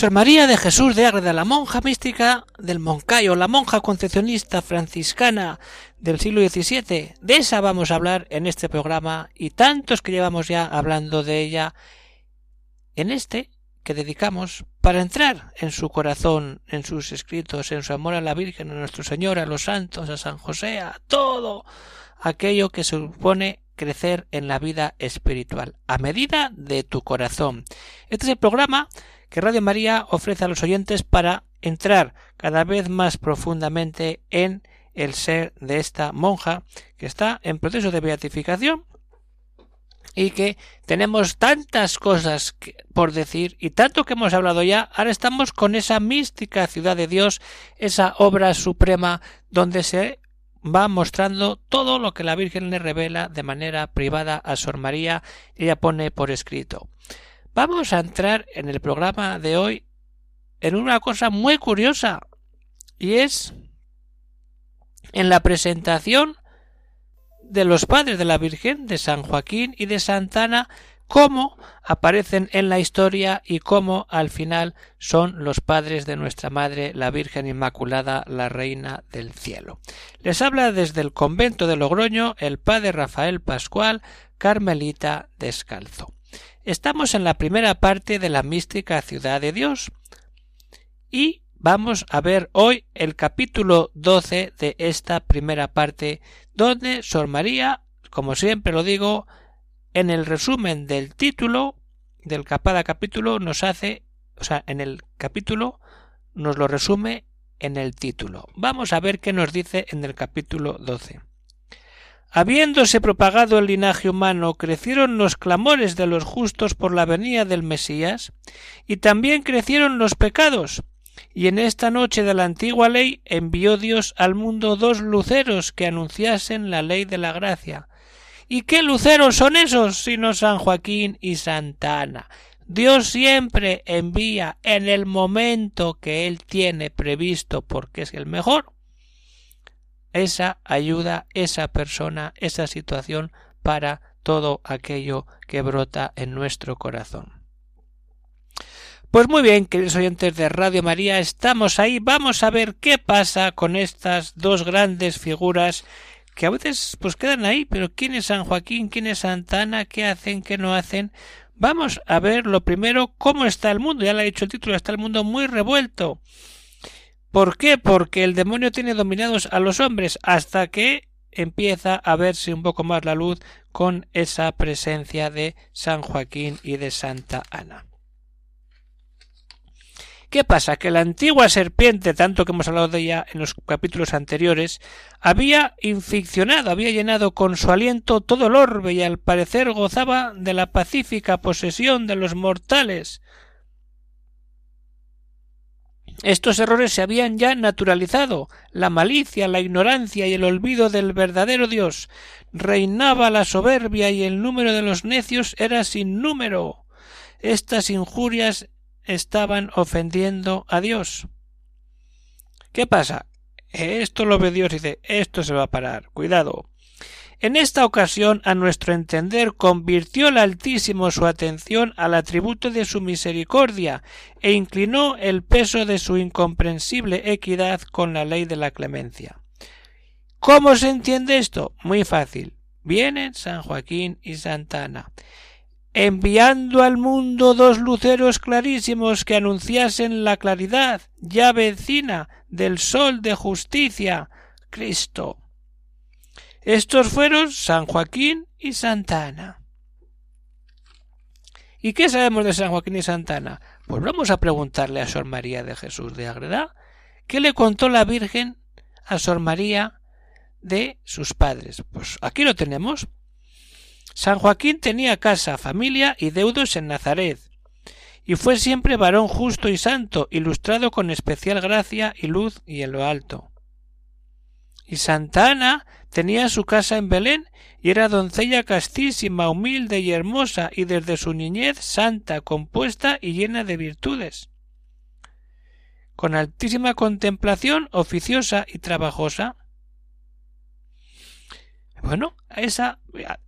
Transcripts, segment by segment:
Sor María de Jesús de Ágreda, la monja mística del Moncayo, la monja concepcionista franciscana del siglo XVII. De esa vamos a hablar en este programa y tantos que llevamos ya hablando de ella en este que dedicamos para entrar en su corazón, en sus escritos, en su amor a la Virgen, a nuestro Señor, a los santos, a San José, a todo aquello que supone crecer en la vida espiritual, a medida de tu corazón. Este es el programa que Radio María ofrece a los oyentes para entrar cada vez más profundamente en el ser de esta monja que está en proceso de beatificación y que tenemos tantas cosas por decir y tanto que hemos hablado ya, ahora estamos con esa mística ciudad de Dios, esa obra suprema donde se va mostrando todo lo que la Virgen le revela de manera privada a Sor María y ella pone por escrito. Vamos a entrar en el programa de hoy en una cosa muy curiosa y es en la presentación de los padres de la Virgen, de San Joaquín y de Santa Ana, cómo aparecen en la historia y cómo al final son los padres de nuestra Madre, la Virgen Inmaculada, la Reina del Cielo. Les habla desde el convento de Logroño el padre Rafael Pascual, Carmelita Descalzo. Estamos en la primera parte de la mística ciudad de Dios y vamos a ver hoy el capítulo 12 de esta primera parte donde Sor María, como siempre lo digo, en el resumen del título del cada capítulo nos hace, o sea, en el capítulo nos lo resume en el título. Vamos a ver qué nos dice en el capítulo 12. Habiéndose propagado el linaje humano, crecieron los clamores de los justos por la venida del Mesías, y también crecieron los pecados. Y en esta noche de la antigua ley envió Dios al mundo dos luceros que anunciasen la ley de la gracia. ¿Y qué luceros son esos sino San Joaquín y Santa Ana? Dios siempre envía en el momento que Él tiene previsto porque es el mejor esa ayuda, esa persona, esa situación para todo aquello que brota en nuestro corazón. Pues muy bien, queridos oyentes de Radio María, estamos ahí, vamos a ver qué pasa con estas dos grandes figuras que a veces pues quedan ahí, pero ¿quién es San Joaquín? ¿quién es Santa Ana? ¿Qué hacen? ¿Qué no hacen? Vamos a ver lo primero cómo está el mundo, ya le he dicho el título, está el mundo muy revuelto. ¿Por qué? Porque el demonio tiene dominados a los hombres hasta que empieza a verse un poco más la luz con esa presencia de San Joaquín y de Santa Ana. ¿Qué pasa? Que la antigua serpiente, tanto que hemos hablado de ella en los capítulos anteriores, había inficcionado, había llenado con su aliento todo el orbe y al parecer gozaba de la pacífica posesión de los mortales. Estos errores se habían ya naturalizado. La malicia, la ignorancia y el olvido del verdadero Dios. Reinaba la soberbia y el número de los necios era sin número. Estas injurias estaban ofendiendo a Dios. ¿Qué pasa? Esto lo ve Dios y dice, esto se va a parar. Cuidado. En esta ocasión, a nuestro entender, convirtió el Altísimo su atención al atributo de su misericordia e inclinó el peso de su incomprensible equidad con la ley de la clemencia. ¿Cómo se entiende esto? Muy fácil. Vienen San Joaquín y Santa Ana, enviando al mundo dos luceros clarísimos que anunciasen la claridad ya vecina del sol de justicia, Cristo. Estos fueron San Joaquín y Santa Ana. ¿Y qué sabemos de San Joaquín y Santa Ana? Pues vamos a preguntarle a Sor María de Jesús de Agreda qué le contó la Virgen a Sor María de sus padres. Pues aquí lo tenemos. San Joaquín tenía casa, familia y deudos en Nazaret, y fue siempre varón justo y santo, ilustrado con especial gracia y luz y en lo alto Y Santa Ana tenía su casa en Belén y era doncella castísima, humilde y hermosa, y desde su niñez santa, compuesta y llena de virtudes. Con altísima contemplación, oficiosa y trabajosa. Bueno, esa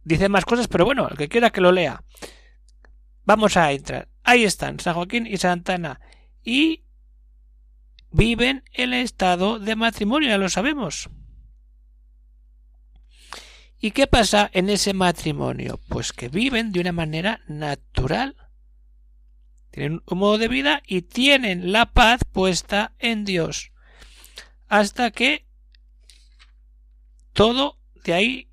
dice más cosas, pero bueno, el que quiera que lo lea. Vamos a entrar. Ahí están, San Joaquín y Santana. Y viven el estado de matrimonio, ya lo sabemos. ¿Y qué pasa en ese matrimonio? Pues que viven de una manera natural. Tienen un modo de vida y tienen la paz puesta en Dios. Hasta que todo de ahí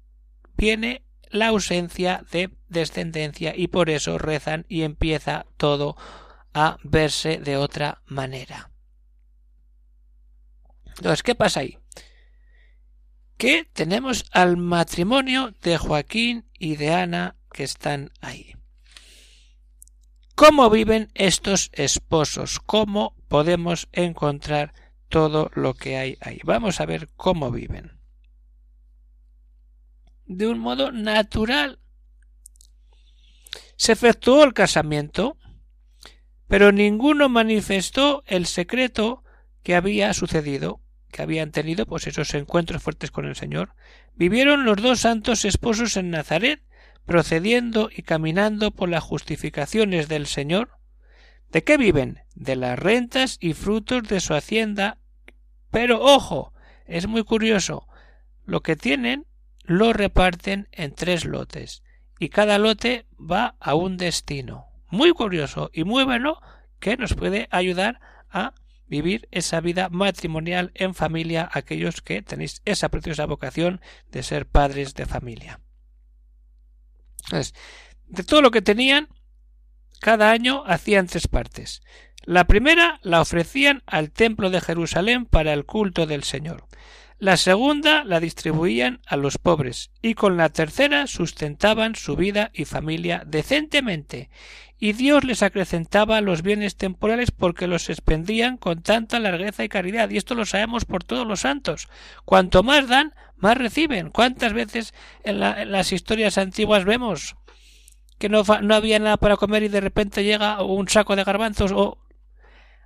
viene la ausencia de descendencia y por eso rezan y empieza todo a verse de otra manera. Entonces, ¿qué pasa ahí? Que tenemos al matrimonio de Joaquín y de Ana que están ahí. ¿Cómo viven estos esposos? ¿Cómo podemos encontrar todo lo que hay ahí? Vamos a ver cómo viven. De un modo natural. Se efectuó el casamiento, pero ninguno manifestó el secreto que había sucedido que habían tenido pues esos encuentros fuertes con el Señor, vivieron los dos santos esposos en Nazaret, procediendo y caminando por las justificaciones del Señor. ¿De qué viven? De las rentas y frutos de su hacienda. Pero ojo, es muy curioso, lo que tienen lo reparten en tres lotes, y cada lote va a un destino. Muy curioso y muy bueno que nos puede ayudar a vivir esa vida matrimonial en familia aquellos que tenéis esa preciosa vocación de ser padres de familia. De todo lo que tenían, cada año hacían tres partes. La primera la ofrecían al templo de Jerusalén para el culto del Señor. La segunda la distribuían a los pobres y con la tercera sustentaban su vida y familia decentemente y Dios les acrecentaba los bienes temporales porque los expendían con tanta largueza y caridad y esto lo sabemos por todos los santos. Cuanto más dan, más reciben. ¿Cuántas veces en, las historias antiguas vemos que no, no había nada para comer y de repente llega un saco de garbanzos o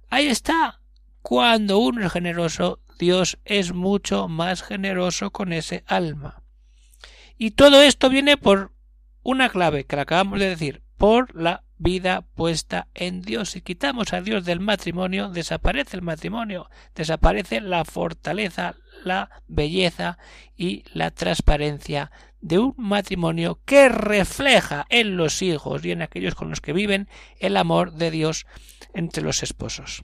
ahí está cuando uno es generoso Dios es mucho más generoso con ese alma. Y todo esto viene por una clave que la acabamos de decir, por la vida puesta en Dios. Si quitamos a Dios del matrimonio, desaparece el matrimonio, desaparece la fortaleza, la belleza y la transparencia de un matrimonio que refleja en los hijos y en aquellos con los que viven el amor de Dios entre los esposos.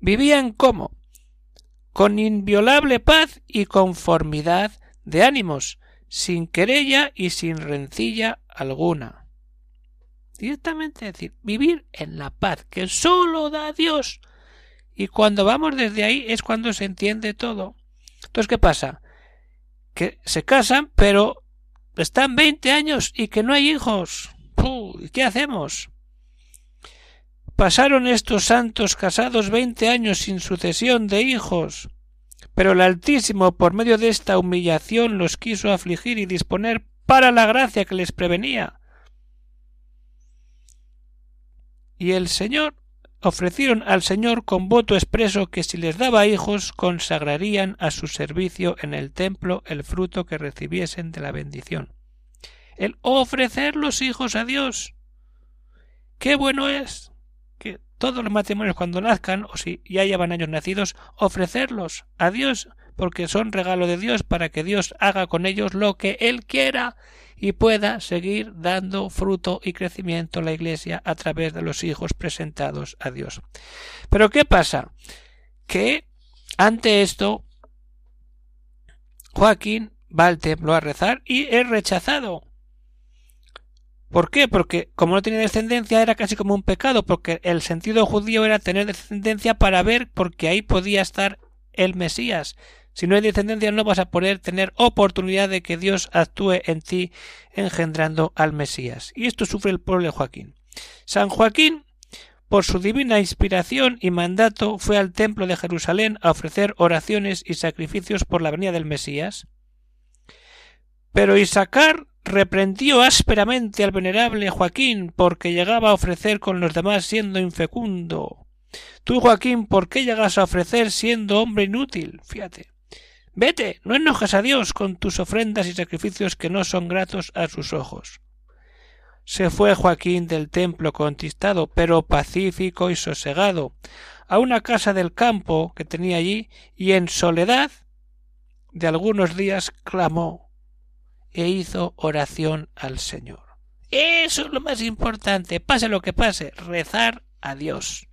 Vivían como con inviolable paz y conformidad de ánimos, sin querella y sin rencilla alguna. Directamente decir, vivir en la paz que sólo da Dios. Y cuando vamos desde ahí es cuando se entiende todo. Entonces, ¿qué pasa? Que se casan, pero están veinte años y que no hay hijos. ¿Qué hacemos? Pasaron estos santos casados veinte años sin sucesión de hijos. Pero el Altísimo, por medio de esta humillación, los quiso afligir y disponer para la gracia que les prevenía. Y el Señor ofrecieron al Señor con voto expreso que si les daba hijos consagrarían a su servicio en el templo el fruto que recibiesen de la bendición. El ofrecer los hijos a Dios. Qué bueno es todos los matrimonios cuando nazcan o si ya llevan años nacidos, ofrecerlos a Dios porque son regalo de Dios para que Dios haga con ellos lo que Él quiera y pueda seguir dando fruto y crecimiento a la Iglesia a través de los hijos presentados a Dios. Pero ¿qué pasa? Que ante esto Joaquín va al templo a rezar y es rechazado ¿Por qué? Porque como no tenía descendencia era casi como un pecado, porque el sentido judío era tener descendencia para ver porque ahí podía estar el Mesías. Si no hay descendencia no vas a poder tener oportunidad de que Dios actúe en ti engendrando al Mesías. Y esto sufre el pueblo de Joaquín. San Joaquín, por su divina inspiración y mandato, fue al templo de Jerusalén a ofrecer oraciones y sacrificios por la venida del Mesías. Pero Isaacar reprendió ásperamente al venerable Joaquín porque llegaba a ofrecer con los demás siendo infecundo. Tú, Joaquín, ¿por qué llegas a ofrecer siendo hombre inútil? Fíjate. Vete, no enojes a Dios con tus ofrendas y sacrificios que no son gratos a sus ojos. Se fue Joaquín del templo contristado, pero pacífico y sosegado, a una casa del campo que tenía allí, y en soledad de algunos días clamó e hizo oración al Señor. Eso es lo más importante, pase lo que pase, rezar a Dios.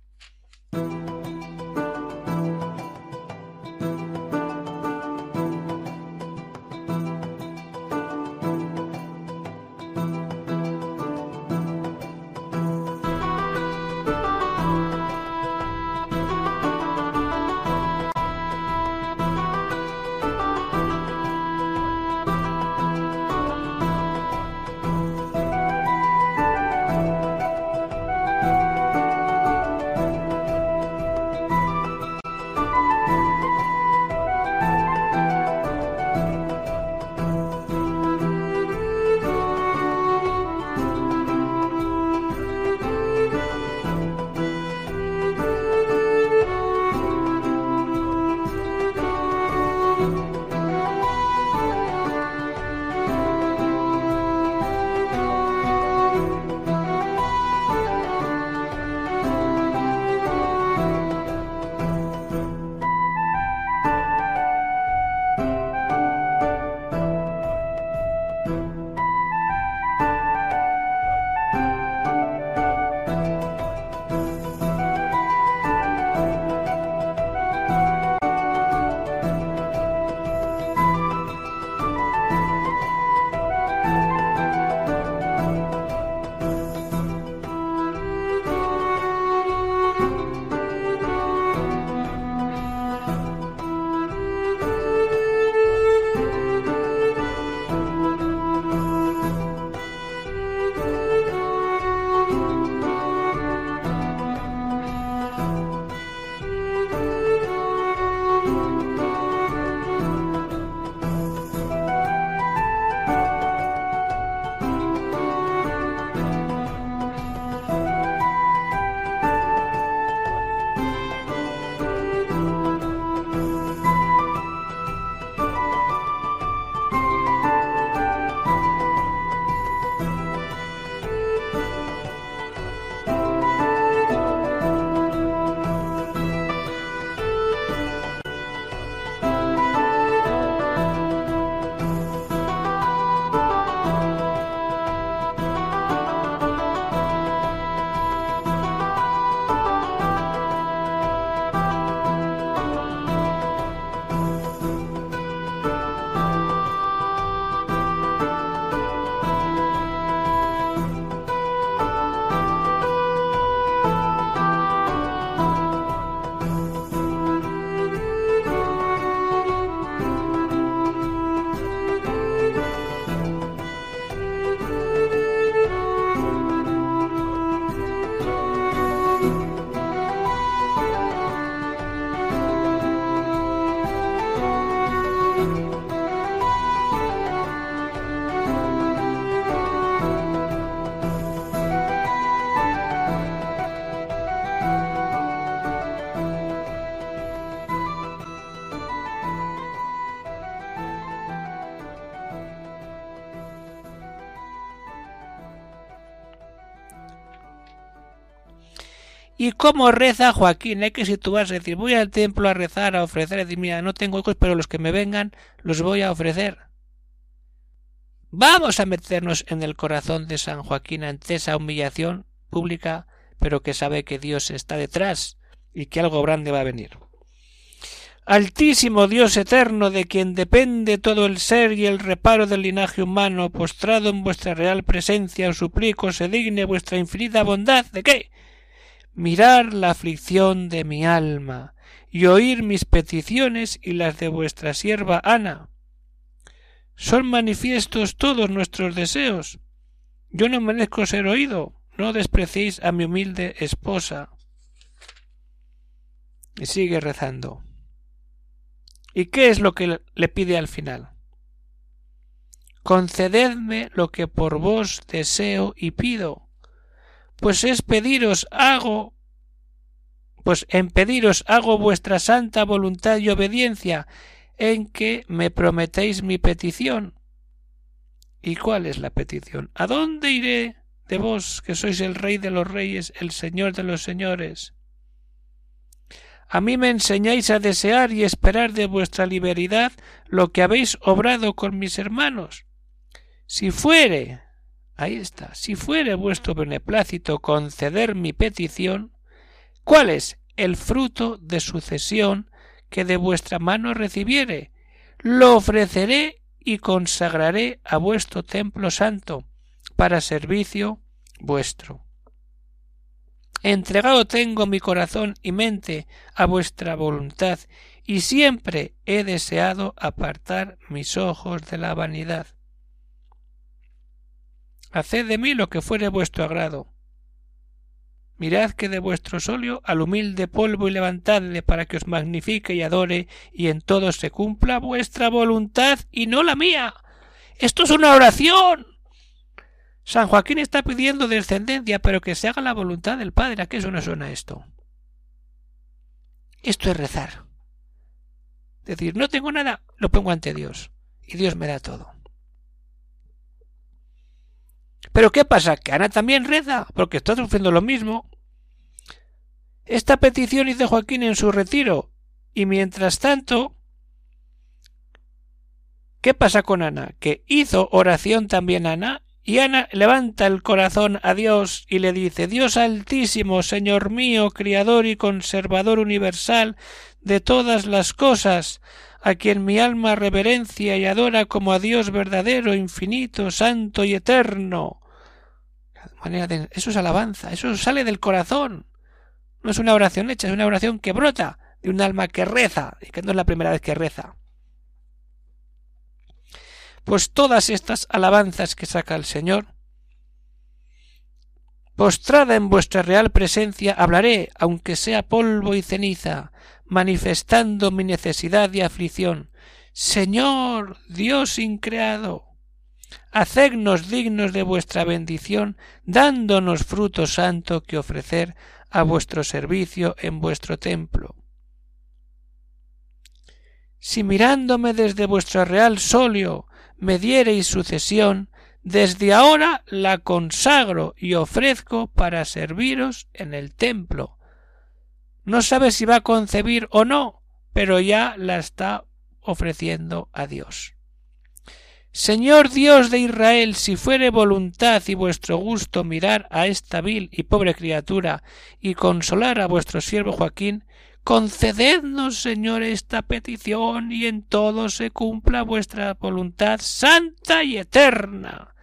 ¿Y cómo reza Joaquín? Hay que situarse, es decir, voy al templo a rezar, a ofrecer, a decir, mira, no tengo hijos, pero los que me vengan los voy a ofrecer. Vamos a meternos en el corazón de San Joaquín ante esa humillación pública, pero que sabe que Dios está detrás y que algo grande va a venir. Altísimo Dios eterno, de quien depende todo el ser y el reparo del linaje humano, postrado en vuestra real presencia, os suplico se digne vuestra infinita bondad. ¿De qué? Mirar la aflicción de mi alma y oír mis peticiones y las de vuestra sierva Ana. Son manifiestos todos nuestros deseos. Yo no merezco ser oído. no despreciéis a mi humilde esposa. Y sigue rezando. ¿Y qué es lo que le pide al final? Concededme lo que por vos deseo y pido, pues es pediros hago pues en pediros hago vuestra santa voluntad y obediencia, en que me prometéis mi petición. ¿Y cuál es la petición? ¿A dónde iré de vos, que sois el rey de los reyes, el señor de los señores? A mí me enseñáis a desear y esperar de vuestra liberalidad lo que habéis obrado con mis hermanos. Si fuere, ahí está, si fuere vuestro beneplácito conceder mi petición, ¿Cuál es el fruto de sucesión que de vuestra mano recibiere? Lo ofreceré y consagraré a vuestro templo santo para servicio vuestro. Entregado tengo mi corazón y mente a vuestra voluntad, y siempre he deseado apartar mis ojos de la vanidad. Haced de mí lo que fuere vuestro agrado, Mirad que de vuestro solio al humilde polvo y levantadle para que os magnifique y adore y en todo se cumpla vuestra voluntad y no la mía. Esto es una oración. San Joaquín está pidiendo descendencia, pero que se haga la voluntad del Padre. ¿A qué eso no suena esto? Esto es rezar. Decir, no tengo nada, lo pongo ante Dios. Y Dios me da todo. Pero ¿qué pasa? Que Ana también reza, porque está sufriendo lo mismo. Esta petición hizo Joaquín en su retiro, y mientras tanto, ¿qué pasa con Ana? Que hizo oración también Ana, y Ana levanta el corazón a Dios y le dice Dios altísimo, Señor mío, Criador y Conservador universal de todas las cosas, a quien mi alma reverencia y adora como a Dios verdadero, infinito, santo y eterno. Eso es alabanza, eso sale del corazón. No es una oración hecha, es una oración que brota de un alma que reza, y que no es la primera vez que reza. Pues todas estas alabanzas que saca el Señor, postrada en vuestra real presencia, hablaré, aunque sea polvo y ceniza, manifestando mi necesidad y aflicción. Señor, Dios increado, hacednos dignos de vuestra bendición, dándonos fruto santo que ofrecer a vuestro servicio en vuestro templo. Si mirándome desde vuestro real solio me diereis sucesión, desde ahora la consagro y ofrezco para serviros en el templo. No sabe si va a concebir o no, pero ya la está ofreciendo a Dios. Señor Dios de Israel, si fuere voluntad y vuestro gusto mirar a esta vil y pobre criatura y consolar a vuestro siervo Joaquín, concedednos, Señor, esta petición y en todo se cumpla vuestra voluntad santa y eterna.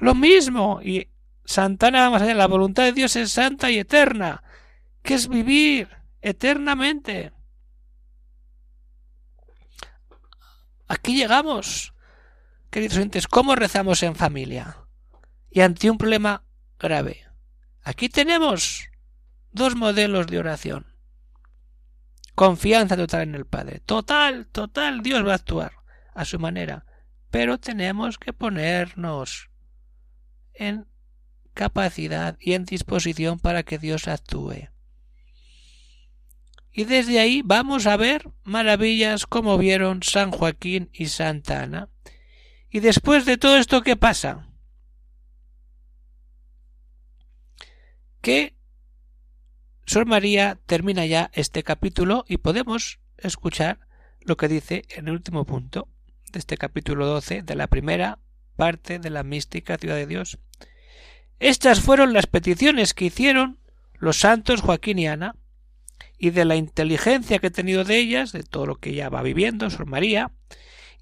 Lo mismo, y Santana más allá, la voluntad de Dios es santa y eterna, que es vivir eternamente. Aquí llegamos, queridos oyentes, ¿cómo rezamos en familia? Y ante un problema grave. Aquí tenemos dos modelos de oración. Confianza total en el Padre. Total, total, Dios va a actuar a su manera. Pero tenemos que ponernos en capacidad y en disposición para que Dios actúe. Y desde ahí vamos a ver maravillas como vieron San Joaquín y Santa Ana. Y después de todo esto, ¿qué pasa? Que Sor María termina ya este capítulo y podemos escuchar lo que dice en el último punto de este capítulo 12 de la primera parte de la mística ciudad de Dios. Estas fueron las peticiones que hicieron los santos Joaquín y Ana y de la inteligencia que he tenido de ellas, de todo lo que ella va viviendo, Sor María,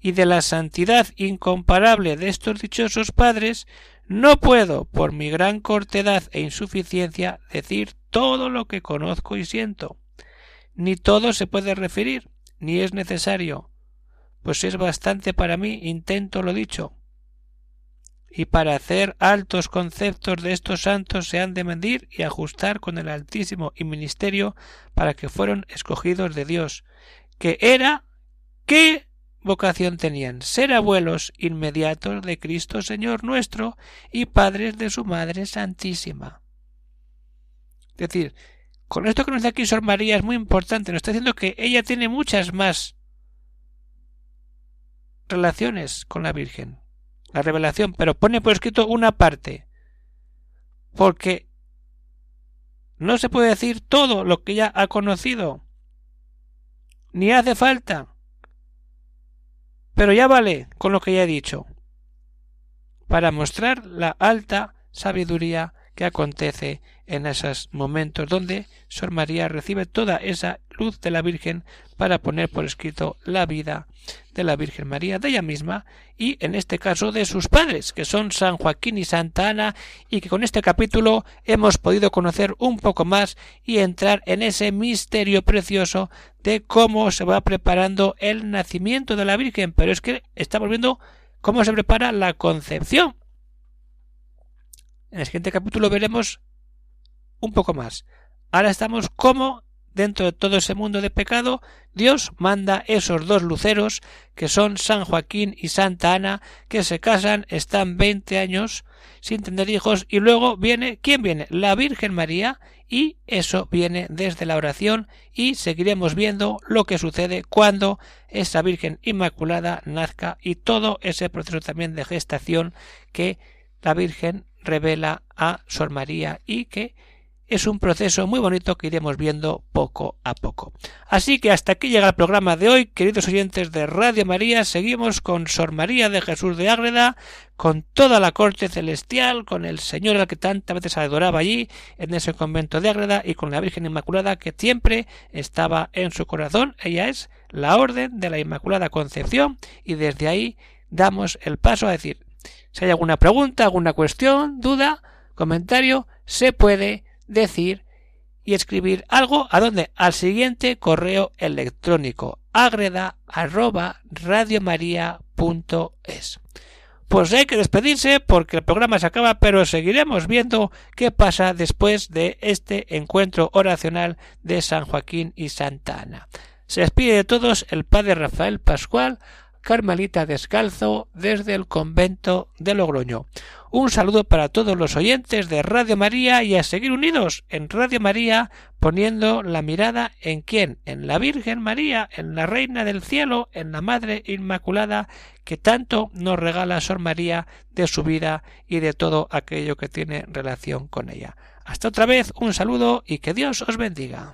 y de la santidad incomparable de estos dichosos padres, no puedo, por mi gran cortedad e insuficiencia, decir todo lo que conozco y siento. Ni todo se puede referir, ni es necesario, pues es bastante para mí intento lo dicho. Y para hacer altos conceptos de estos santos se han de medir y ajustar con el Altísimo y ministerio para que fueron escogidos de Dios, que era qué vocación tenían ser abuelos inmediatos de Cristo Señor nuestro y padres de su Madre Santísima. Es decir, con esto que nos da aquí Sor María es muy importante, nos está diciendo que ella tiene muchas más relaciones con la Virgen la revelación, pero pone por escrito una parte, porque no se puede decir todo lo que ya ha conocido, ni hace falta, pero ya vale con lo que ya he dicho, para mostrar la alta sabiduría que acontece en esos momentos donde Sor María recibe toda esa luz de la Virgen para poner por escrito la vida de la Virgen María, de ella misma, y en este caso de sus padres, que son San Joaquín y Santa Ana, y que con este capítulo hemos podido conocer un poco más y entrar en ese misterio precioso de cómo se va preparando el nacimiento de la Virgen, pero es que estamos viendo cómo se prepara la concepción. En el siguiente capítulo veremos un poco más. Ahora estamos como dentro de todo ese mundo de pecado, Dios manda esos dos luceros, que son San Joaquín y Santa Ana, que se casan, están veinte años sin tener hijos, y luego viene, ¿quién viene? La Virgen María, y eso viene desde la oración, y seguiremos viendo lo que sucede cuando esa Virgen Inmaculada nazca, y todo ese proceso también de gestación que la Virgen revela a Sor María y que es un proceso muy bonito que iremos viendo poco a poco. Así que hasta aquí llega el programa de hoy, queridos oyentes de Radio María, seguimos con Sor María de Jesús de Ágreda, con toda la corte celestial, con el Señor al que tantas veces adoraba allí, en ese convento de Ágreda, y con la Virgen Inmaculada que siempre estaba en su corazón. Ella es la Orden de la Inmaculada Concepción, y desde ahí damos el paso a decir, si hay alguna pregunta, alguna cuestión, duda, comentario, se puede decir y escribir algo a donde al siguiente correo electrónico agreda. Pues hay que despedirse porque el programa se acaba, pero seguiremos viendo qué pasa después de este encuentro oracional de San Joaquín y Santa Ana. Se despide de todos el padre Rafael Pascual, Carmelita Descalzo, desde el convento de Logroño. Un saludo para todos los oyentes de Radio María y a seguir unidos en Radio María poniendo la mirada en quién, en la Virgen María, en la Reina del Cielo, en la Madre Inmaculada que tanto nos regala Sor María de su vida y de todo aquello que tiene relación con ella. Hasta otra vez, un saludo y que Dios os bendiga.